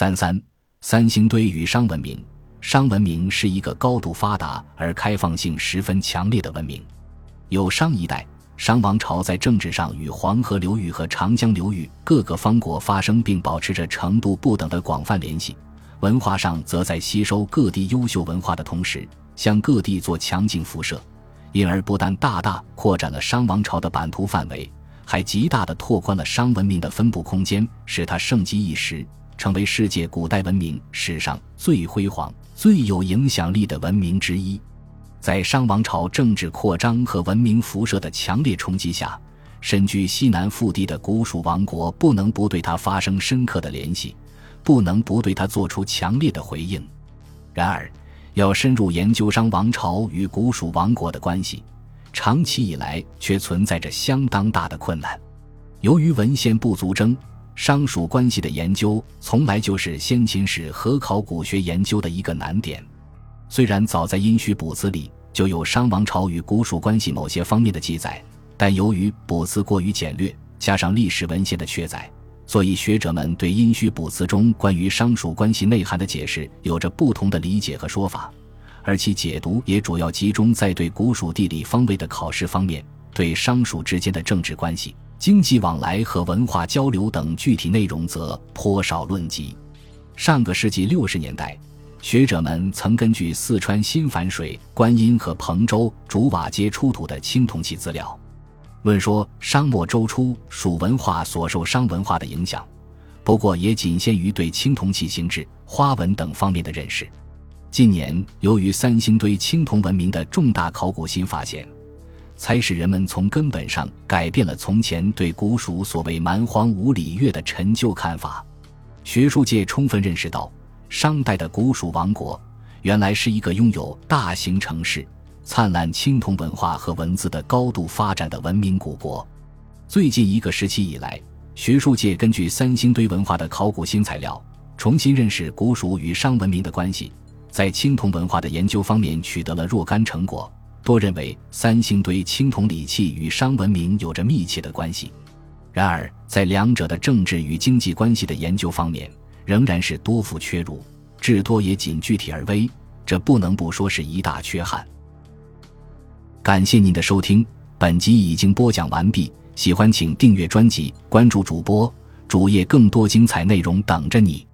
三三三星堆与商文明。商文明是一个高度发达而开放性十分强烈的文明。有商一代，商王朝在政治上与黄河流域和长江流域各个方国发生并保持着程度不等的广泛联系；文化上则在吸收各地优秀文化的同时，向各地做强劲辐射，因而不但大大扩展了商王朝的版图范围，还极大地拓宽了商文明的分布空间，使它盛极一时。成为世界古代文明史上最辉煌、最有影响力的文明之一。在商王朝政治扩张和文明辐射的强烈冲击下，身居西南腹地的古蜀王国不能不对它发生深刻的联系，不能不对它做出强烈的回应。然而，要深入研究商王朝与古蜀王国的关系，长期以来却存在着相当大的困难。由于文献不足征。商蜀关系的研究从来就是先秦史和考古学研究的一个难点。虽然早在《殷墟卜辞》里就有商王朝与古蜀关系某些方面的记载，但由于卜辞过于简略，加上历史文献的确载，所以学者们对《殷墟卜辞》中关于商蜀关系内涵的解释有着不同的理解和说法，而其解读也主要集中在对古蜀地理方位的考试方面，对商蜀之间的政治关系。经济往来和文化交流等具体内容则颇少论及。上个世纪六十年代，学者们曾根据四川新繁水、观音和彭州竹瓦街出土的青铜器资料，论说商末周初蜀文化所受商文化的影响，不过也仅限于对青铜器形制、花纹等方面的认识。近年，由于三星堆青铜文明的重大考古新发现。才使人们从根本上改变了从前对古蜀所谓蛮荒无礼乐的陈旧看法。学术界充分认识到，商代的古蜀王国原来是一个拥有大型城市、灿烂青铜文化和文字的高度发展的文明古国。最近一个时期以来，学术界根据三星堆文化的考古新材料，重新认识古蜀与商文明的关系，在青铜文化的研究方面取得了若干成果。多认为三星堆青铜礼器与商文明有着密切的关系，然而在两者的政治与经济关系的研究方面，仍然是多负缺入，至多也仅具体而微，这不能不说是一大缺憾。感谢您的收听，本集已经播讲完毕。喜欢请订阅专辑，关注主播主页，更多精彩内容等着你。